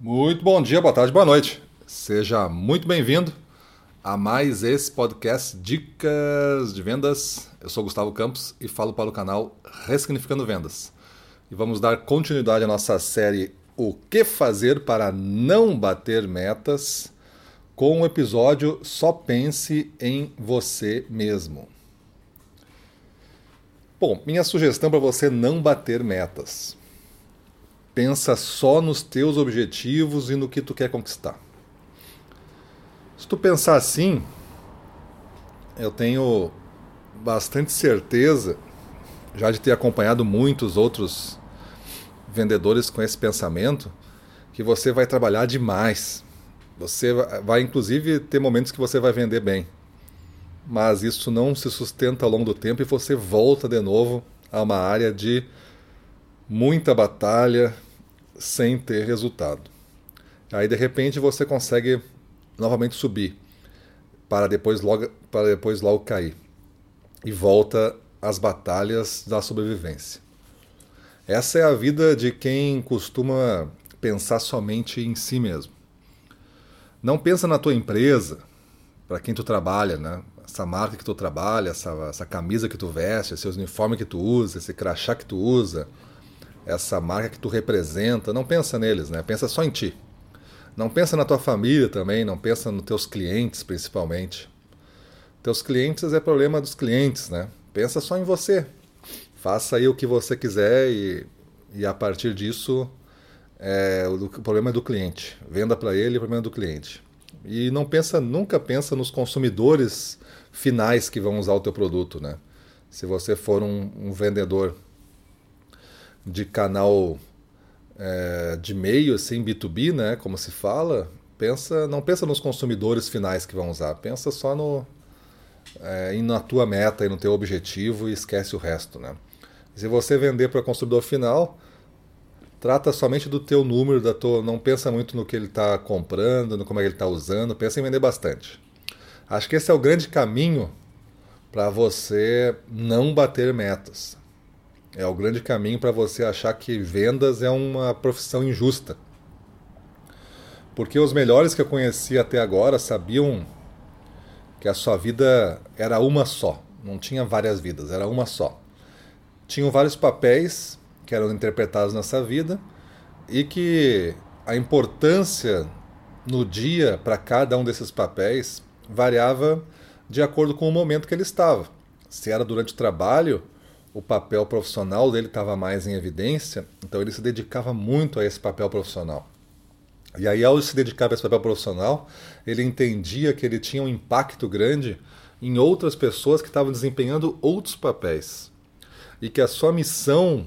Muito bom dia, boa tarde, boa noite. Seja muito bem-vindo a mais esse podcast Dicas de Vendas. Eu sou Gustavo Campos e falo para o canal Ressignificando Vendas. E vamos dar continuidade à nossa série O que fazer para não bater metas com o episódio Só pense em você mesmo. Bom, minha sugestão para você não bater metas. Pensa só nos teus objetivos e no que tu quer conquistar. Se tu pensar assim, eu tenho bastante certeza, já de ter acompanhado muitos outros vendedores com esse pensamento, que você vai trabalhar demais. Você vai, inclusive, ter momentos que você vai vender bem. Mas isso não se sustenta ao longo do tempo e você volta de novo a uma área de muita batalha, sem ter resultado. Aí de repente você consegue novamente subir para depois logo para depois logo cair e volta às batalhas da sobrevivência. Essa é a vida de quem costuma pensar somente em si mesmo. Não pensa na tua empresa, para quem tu trabalha, né? Essa marca que tu trabalha, essa, essa camisa que tu veste, esse uniforme que tu usa, esse crachá que tu usa, essa marca que tu representa, não pensa neles, né? Pensa só em ti. Não pensa na tua família também, não pensa nos teus clientes principalmente. Teus clientes é problema dos clientes, né? Pensa só em você. Faça aí o que você quiser e, e a partir disso é, o, problema é do cliente. Venda para ele, o problema é do cliente. E não pensa, nunca pensa nos consumidores finais que vão usar o teu produto, né? Se você for um, um vendedor de canal é, de meio, assim, B2B, né, como se fala, pensa, não pensa nos consumidores finais que vão usar, pensa só no é, na tua meta e no teu objetivo e esquece o resto, né? Se você vender para o consumidor final, trata somente do teu número, da tua, não pensa muito no que ele está comprando, no como é que ele está usando, pensa em vender bastante. Acho que esse é o grande caminho para você não bater metas. É o grande caminho para você achar que vendas é uma profissão injusta. Porque os melhores que eu conheci até agora sabiam que a sua vida era uma só, não tinha várias vidas, era uma só. Tinham vários papéis que eram interpretados nessa vida e que a importância no dia para cada um desses papéis variava de acordo com o momento que ele estava. Se era durante o trabalho, o papel profissional dele estava mais em evidência, então ele se dedicava muito a esse papel profissional. E aí, ao se dedicar a esse papel profissional, ele entendia que ele tinha um impacto grande em outras pessoas que estavam desempenhando outros papéis. E que a sua missão,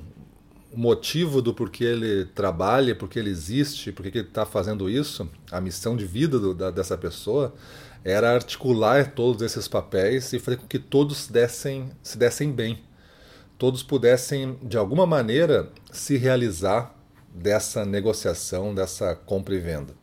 o motivo do porquê ele trabalha, porquê ele existe, porquê ele está fazendo isso, a missão de vida do, da, dessa pessoa, era articular todos esses papéis e fazer com que todos dessem, se dessem bem todos pudessem, de alguma maneira, se realizar dessa negociação, dessa compra e venda.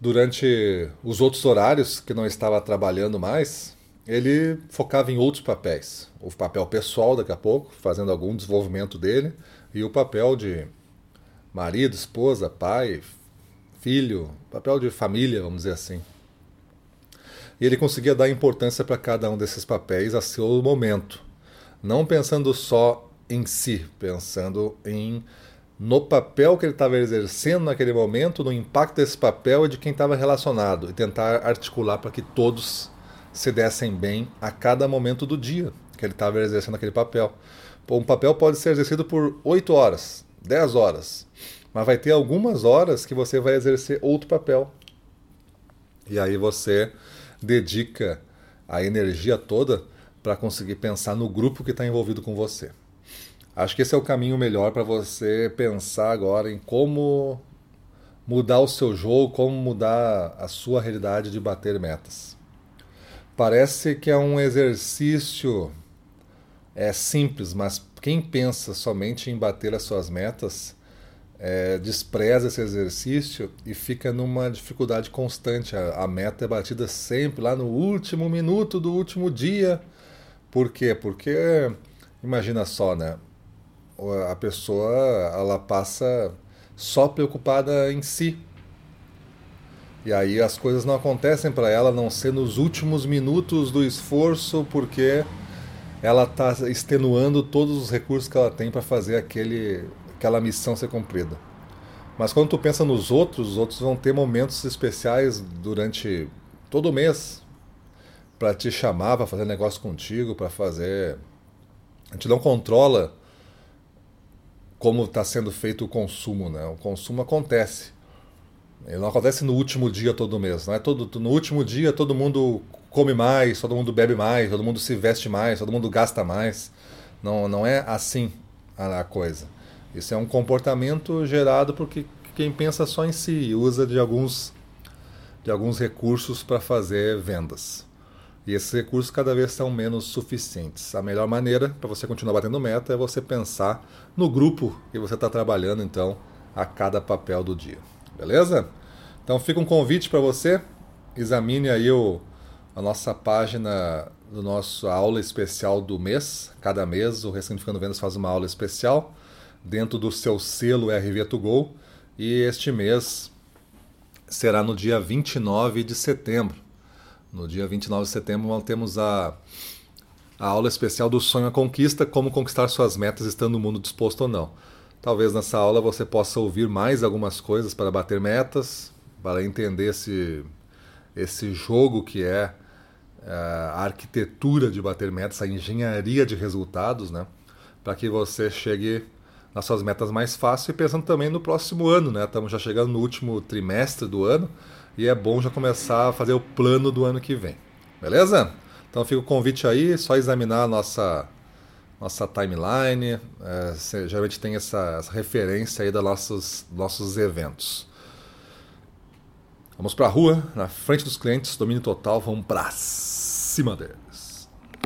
Durante os outros horários que não estava trabalhando mais, ele focava em outros papéis. O papel pessoal, daqui a pouco, fazendo algum desenvolvimento dele, e o papel de marido, esposa, pai, filho, papel de família, vamos dizer assim. E ele conseguia dar importância para cada um desses papéis a seu momento, não pensando só em si, pensando em no papel que ele estava exercendo naquele momento, no impacto desse papel e de quem estava relacionado, e tentar articular para que todos se dessem bem a cada momento do dia que ele estava exercendo aquele papel. Um papel pode ser exercido por 8 horas, 10 horas, mas vai ter algumas horas que você vai exercer outro papel. E aí você dedica a energia toda para conseguir pensar no grupo que está envolvido com você. Acho que esse é o caminho melhor para você pensar agora em como mudar o seu jogo, como mudar a sua realidade de bater metas. Parece que é um exercício é simples, mas quem pensa somente em bater as suas metas é, despreza esse exercício e fica numa dificuldade constante. A, a, meta é batida sempre lá no último minuto do último dia. Por quê? Porque imagina só, né? A pessoa ela passa só preocupada em si. E aí as coisas não acontecem para ela, não ser nos últimos minutos do esforço, porque ela está extenuando todos os recursos que ela tem para fazer aquele, aquela missão ser cumprida. Mas quando tu pensa nos outros, os outros vão ter momentos especiais durante todo o mês para te chamar, para fazer negócio contigo, para fazer. A gente não controla como está sendo feito o consumo, né? O consumo acontece. Ele não acontece no último dia todo mês, não é todo no último dia todo mundo come mais, todo mundo bebe mais, todo mundo se veste mais, todo mundo gasta mais. Não, não é assim a coisa. Isso é um comportamento gerado porque quem pensa só em si usa de alguns, de alguns recursos para fazer vendas. E esses recursos cada vez são menos suficientes. A melhor maneira para você continuar batendo meta é você pensar no grupo que você está trabalhando, então, a cada papel do dia. Beleza? Então fica um convite para você. Examine aí o, a nossa página do nosso aula especial do mês. Cada mês o Ressignificando Vendas faz uma aula especial dentro do seu selo RV2Go e este mês será no dia 29 de setembro. No dia 29 de setembro nós temos a, a aula especial do Sonho à Conquista, como conquistar suas metas estando no mundo disposto ou não. Talvez nessa aula você possa ouvir mais algumas coisas para bater metas, para entender esse, esse jogo que é, é a arquitetura de bater metas, a engenharia de resultados, né? para que você chegue nas suas metas mais fácil e pensando também no próximo ano, né? Estamos já chegando no último trimestre do ano e é bom já começar a fazer o plano do ano que vem. Beleza? Então fica o convite aí, só examinar a nossa nossa timeline, é, geralmente tem essa, essa, referência aí dos nossos, nossos eventos. Vamos para a rua, na frente dos clientes, domínio total, vamos para cima deles.